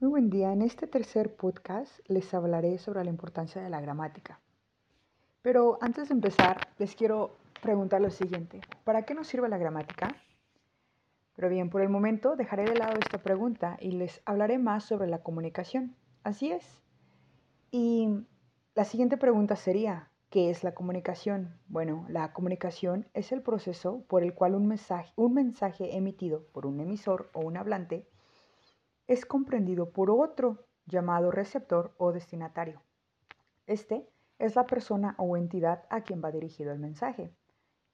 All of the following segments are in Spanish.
Muy buen día. En este tercer podcast les hablaré sobre la importancia de la gramática. Pero antes de empezar, les quiero preguntar lo siguiente. ¿Para qué nos sirve la gramática? Pero bien, por el momento dejaré de lado esta pregunta y les hablaré más sobre la comunicación. Así es. Y la siguiente pregunta sería, ¿qué es la comunicación? Bueno, la comunicación es el proceso por el cual un mensaje, un mensaje emitido por un emisor o un hablante es comprendido por otro llamado receptor o destinatario. Este es la persona o entidad a quien va dirigido el mensaje.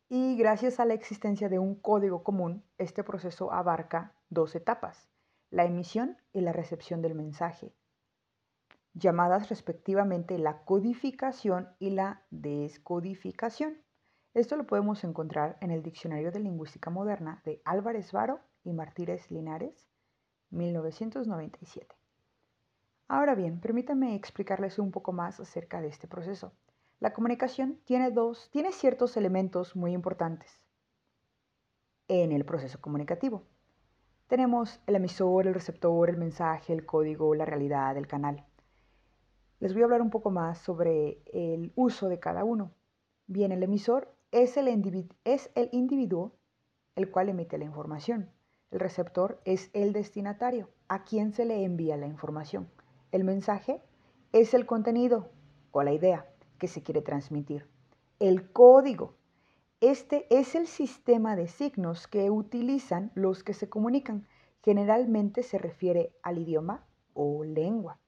Y gracias a la existencia de un código común, este proceso abarca dos etapas, la emisión y la recepción del mensaje, llamadas respectivamente la codificación y la descodificación. Esto lo podemos encontrar en el Diccionario de Lingüística Moderna de Álvarez Varo y Martínez Linares, 1997. Ahora bien, permítanme explicarles un poco más acerca de este proceso. La comunicación tiene, dos, tiene ciertos elementos muy importantes en el proceso comunicativo. Tenemos el emisor, el receptor, el mensaje, el código, la realidad, el canal. Les voy a hablar un poco más sobre el uso de cada uno. Bien, el emisor es el individuo el cual emite la información. El receptor es el destinatario, a quien se le envía la información. El mensaje es el contenido o la idea que se quiere transmitir. El código. Este es el sistema de signos que utilizan los que se comunican. Generalmente se refiere al idioma o lengua.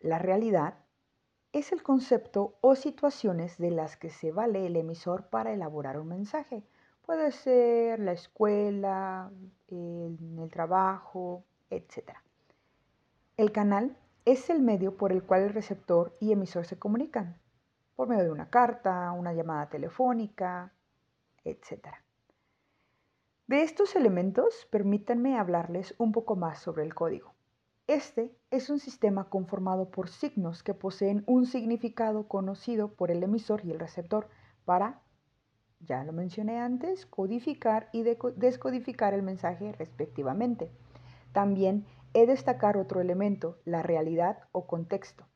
La realidad es el concepto o situaciones de las que se vale el emisor para elaborar un mensaje Puede ser la escuela, el, trabajo, etc. El canal es el medio por el cual el receptor y emisor se comunican, por medio de una carta, una llamada telefónica, etc. De estos elementos, permítanme hablarles un poco más sobre el código. Este es un sistema conformado por signos que poseen un significado conocido por el emisor y el receptor para ya lo mencioné antes, codificar y descodificar el mensaje respectivamente. También he destacar otro elemento, la realidad o contexto.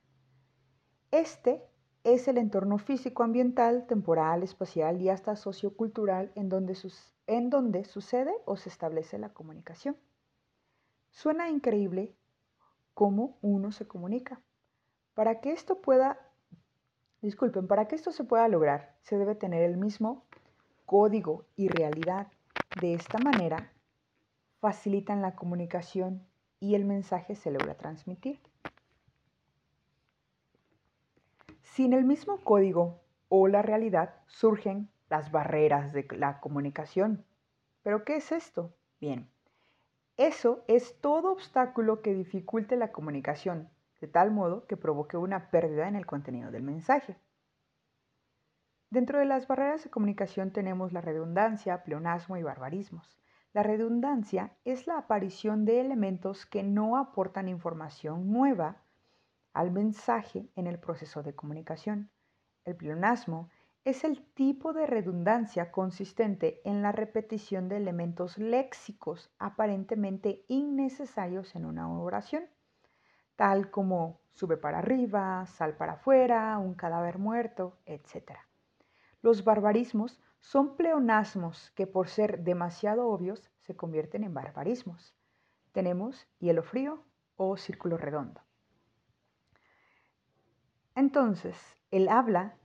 Este es el entorno físico-ambiental, temporal, espacial y hasta sociocultural en donde, en donde sucede o se establece la comunicación. Suena increíble cómo uno se comunica. Para que esto pueda, disculpen, para que esto se pueda lograr, se debe tener el mismo código y realidad. De esta manera, facilitan la comunicación y el mensaje se logra transmitir. Sin el mismo código o la realidad surgen las barreras de la comunicación. ¿Pero qué es esto? Bien, eso es todo obstáculo que dificulte la comunicación, de tal modo que provoque una pérdida en el contenido del mensaje. Dentro de las barreras de comunicación tenemos la redundancia, pleonasmo y barbarismos. La redundancia es la aparición de elementos que no aportan información nueva al mensaje en el proceso de comunicación. El pleonasmo es el tipo de redundancia consistente en la repetición de elementos léxicos aparentemente innecesarios en una oración, tal como sube para arriba, sal para afuera, un cadáver muerto, etc. Los barbarismos son pleonasmos que por ser demasiado obvios se convierten en barbarismos. Tenemos hielo frío o círculo redondo. Entonces, el habla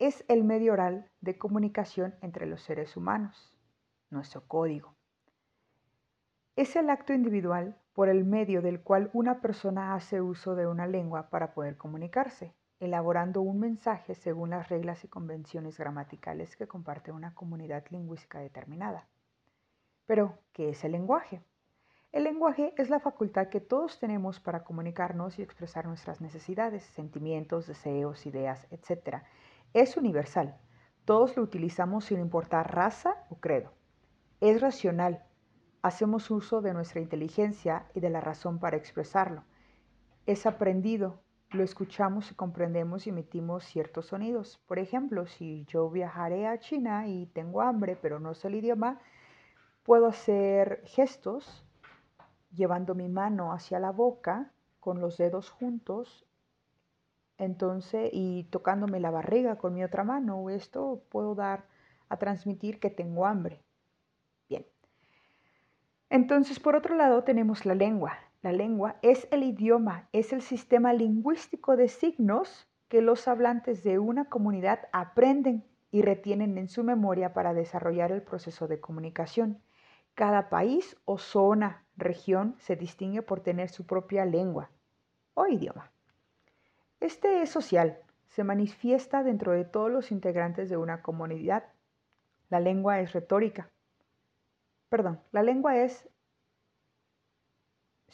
es el medio oral de comunicación entre los seres humanos, nuestro código. Es el acto individual por el medio del cual una persona hace uso de una lengua para poder comunicarse elaborando un mensaje según las reglas y convenciones gramaticales que comparte una comunidad lingüística determinada. Pero, ¿qué es el lenguaje? El lenguaje es la facultad que todos tenemos para comunicarnos y expresar nuestras necesidades, sentimientos, deseos, ideas, etc. Es universal. Todos lo utilizamos sin importar raza o credo. Es racional. Hacemos uso de nuestra inteligencia y de la razón para expresarlo. Es aprendido lo escuchamos y comprendemos y emitimos ciertos sonidos. Por ejemplo, si yo viajaré a China y tengo hambre, pero no sé el idioma, puedo hacer gestos llevando mi mano hacia la boca con los dedos juntos, entonces, y tocándome la barriga con mi otra mano, esto puedo dar a transmitir que tengo hambre. Bien. Entonces, por otro lado, tenemos la lengua. La lengua es el idioma, es el sistema lingüístico de signos que los hablantes de una comunidad aprenden y retienen en su memoria para desarrollar el proceso de comunicación. Cada país o zona, región, se distingue por tener su propia lengua o idioma. Este es social, se manifiesta dentro de todos los integrantes de una comunidad. La lengua es retórica. Perdón, la lengua es,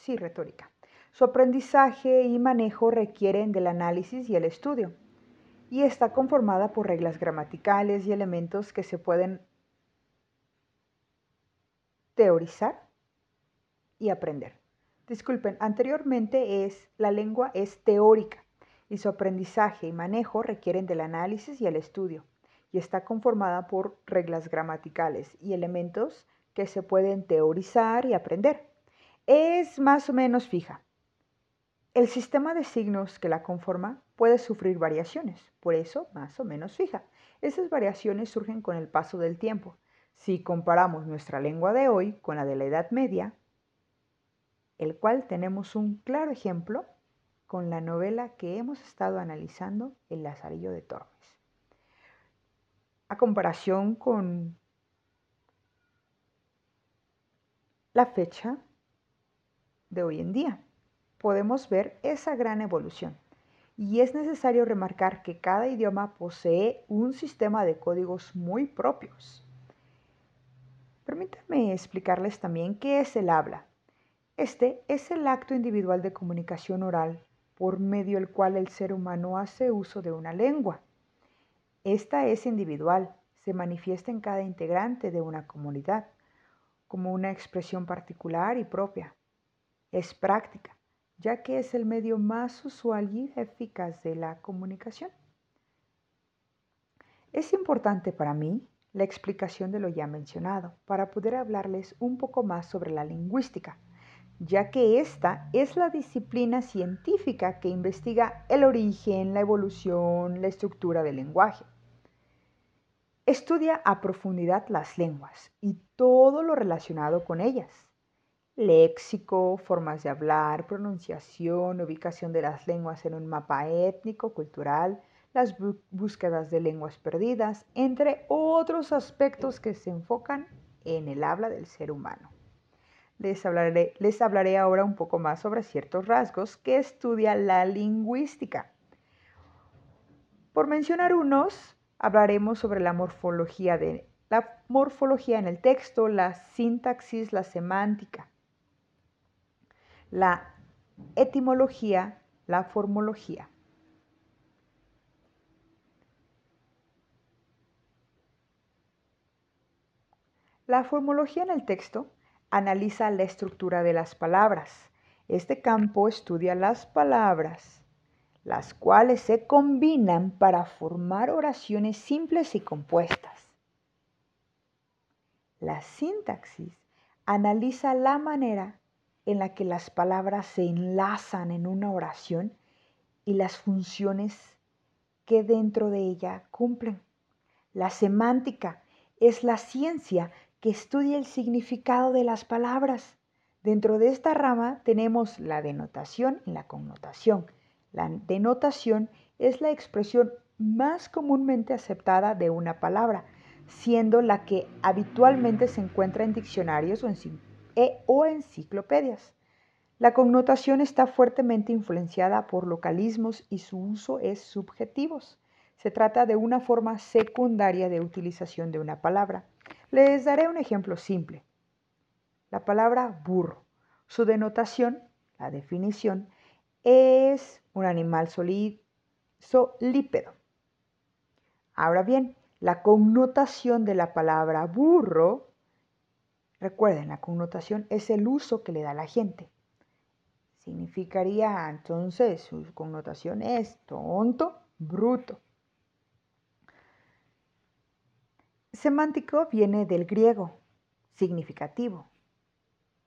sí, retórica. Su aprendizaje y manejo requieren del análisis y el estudio, y está conformada por reglas gramaticales y elementos que se pueden teorizar y aprender. Disculpen, anteriormente es la lengua es teórica y su aprendizaje y manejo requieren del análisis y el estudio y está conformada por reglas gramaticales y elementos que se pueden teorizar y aprender. Es más o menos fija. El sistema de signos que la conforma puede sufrir variaciones, por eso más o menos fija. Esas variaciones surgen con el paso del tiempo. Si comparamos nuestra lengua de hoy con la de la Edad Media, el cual tenemos un claro ejemplo con la novela que hemos estado analizando, El Lazarillo de Tormes. A comparación con la fecha de hoy en día podemos ver esa gran evolución. Y es necesario remarcar que cada idioma posee un sistema de códigos muy propios. Permítanme explicarles también qué es el habla. Este es el acto individual de comunicación oral por medio del cual el ser humano hace uso de una lengua. Esta es individual, se manifiesta en cada integrante de una comunidad como una expresión particular y propia. Es práctica, ya que es el medio más usual y eficaz de la comunicación. Es importante para mí la explicación de lo ya mencionado para poder hablarles un poco más sobre la lingüística, ya que esta es la disciplina científica que investiga el origen, la evolución, la estructura del lenguaje. Estudia a profundidad las lenguas y todo lo relacionado con ellas léxico, formas de hablar, pronunciación, ubicación de las lenguas en un mapa étnico, cultural, las búsquedas de lenguas perdidas, entre otros aspectos que se enfocan en el habla del ser humano. Les hablaré, les hablaré ahora un poco más sobre ciertos rasgos que estudia la lingüística. Por mencionar unos, hablaremos sobre la morfología, de, la morfología en el texto, la sintaxis, la semántica, la etimología, la formología. La formología en el texto analiza la estructura de las palabras. Este campo estudia las palabras, las cuales se combinan para formar oraciones simples y compuestas. La sintaxis analiza la manera en la que las palabras se enlazan en una oración y las funciones que dentro de ella cumplen. La semántica es la ciencia que estudia el significado de las palabras. Dentro de esta rama tenemos la denotación y la connotación. La denotación es la expresión más comúnmente aceptada de una palabra, siendo la que habitualmente se encuentra en diccionarios o en e o enciclopedias. La connotación está fuertemente influenciada por localismos y su uso es subjetivo. Se trata de una forma secundaria de utilización de una palabra. Les daré un ejemplo simple. La palabra burro. Su denotación, la definición, es un animal solípedo. Ahora bien, la connotación de la palabra burro Recuerden, la connotación es el uso que le da la gente. Significaría entonces, su connotación es tonto, bruto. Semántico viene del griego, significativo.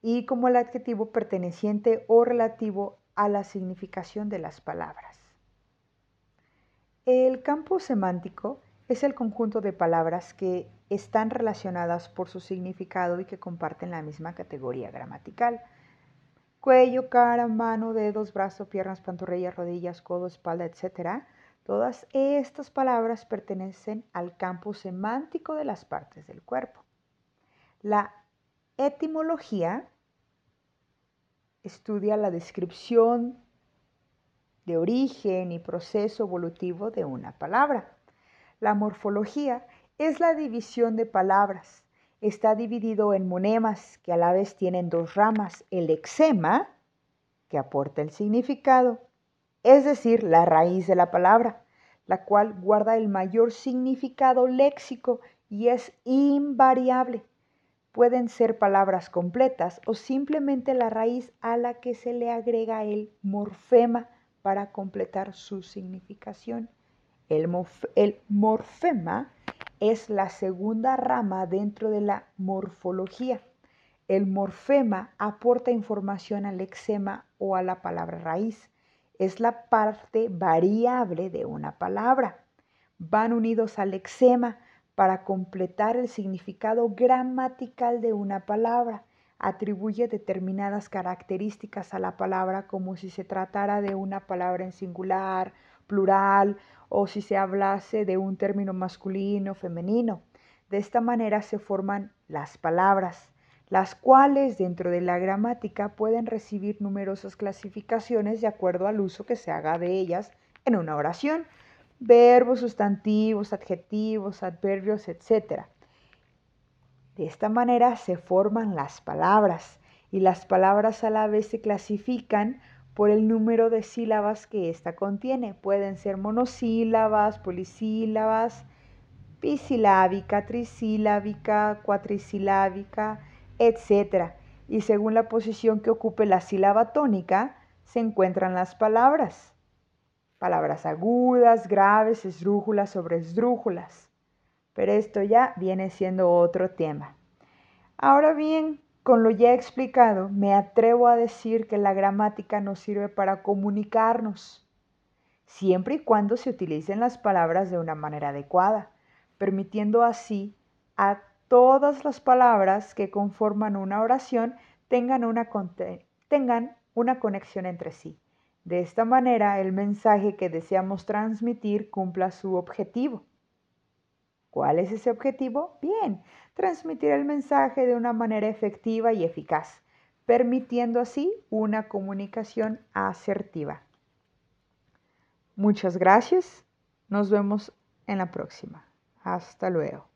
y como el adjetivo perteneciente o relativo a la significación de las palabras. El campo semántico es el conjunto de palabras que están relacionadas por su significado y que comparten la misma categoría gramatical. Cuello, cara, mano, dedos, brazo, piernas, pantorrillas, rodillas, codo, espalda, etc. Todas estas palabras pertenecen al campo semántico de las partes del cuerpo. La etimología estudia la descripción de origen y proceso evolutivo de una palabra. La morfología es la división de palabras. Está dividido en monemas que a la vez tienen dos ramas, el exema, que aporta el significado, es decir, la raíz de la palabra, la cual guarda el mayor significado léxico y es invariable pueden ser palabras completas o simplemente la raíz a la que se le agrega el morfema para completar su significación. El, morfema es la segunda rama dentro de la morfología. El morfema aporta información al exema o a la palabra raíz. Es la parte variable de una palabra. Van unidos al exema para completar el significado gramatical de una palabra. Atribuye determinadas características a la palabra como si se tratara de una palabra en singular, plural o si se hablase de un término masculino, femenino. De esta manera se forman las palabras, las cuales dentro de la gramática pueden recibir numerosas clasificaciones de acuerdo al uso que se haga de ellas en una oración verbos, sustantivos, adjetivos, adverbios, etc. De esta manera se forman las palabras y las palabras a la vez se clasifican por el número de sílabas que ésta contiene. Pueden ser monosílabas, polisílabas, bisilábica, trisílabica, cuatrisilábica, etc. Y según la posición que ocupe la sílaba tónica, se encuentran las palabras palabras agudas, graves, esdrújulas sobre esdrújulas. Pero esto ya viene siendo otro tema. Ahora bien, con lo ya explicado, me atrevo a decir que la gramática nos sirve para comunicarnos, siempre y cuando se utilicen las palabras de una manera adecuada, permitiendo así a todas las palabras que conforman una oración tengan una, tengan una conexión entre sí. De esta manera, el mensaje que deseamos transmitir cumpla su objetivo. ¿Cuál es ese objetivo? Bien, transmitir el mensaje de una manera efectiva y eficaz, permitiendo así una comunicación asertiva. Muchas gracias. Nos vemos en la próxima. Hasta luego.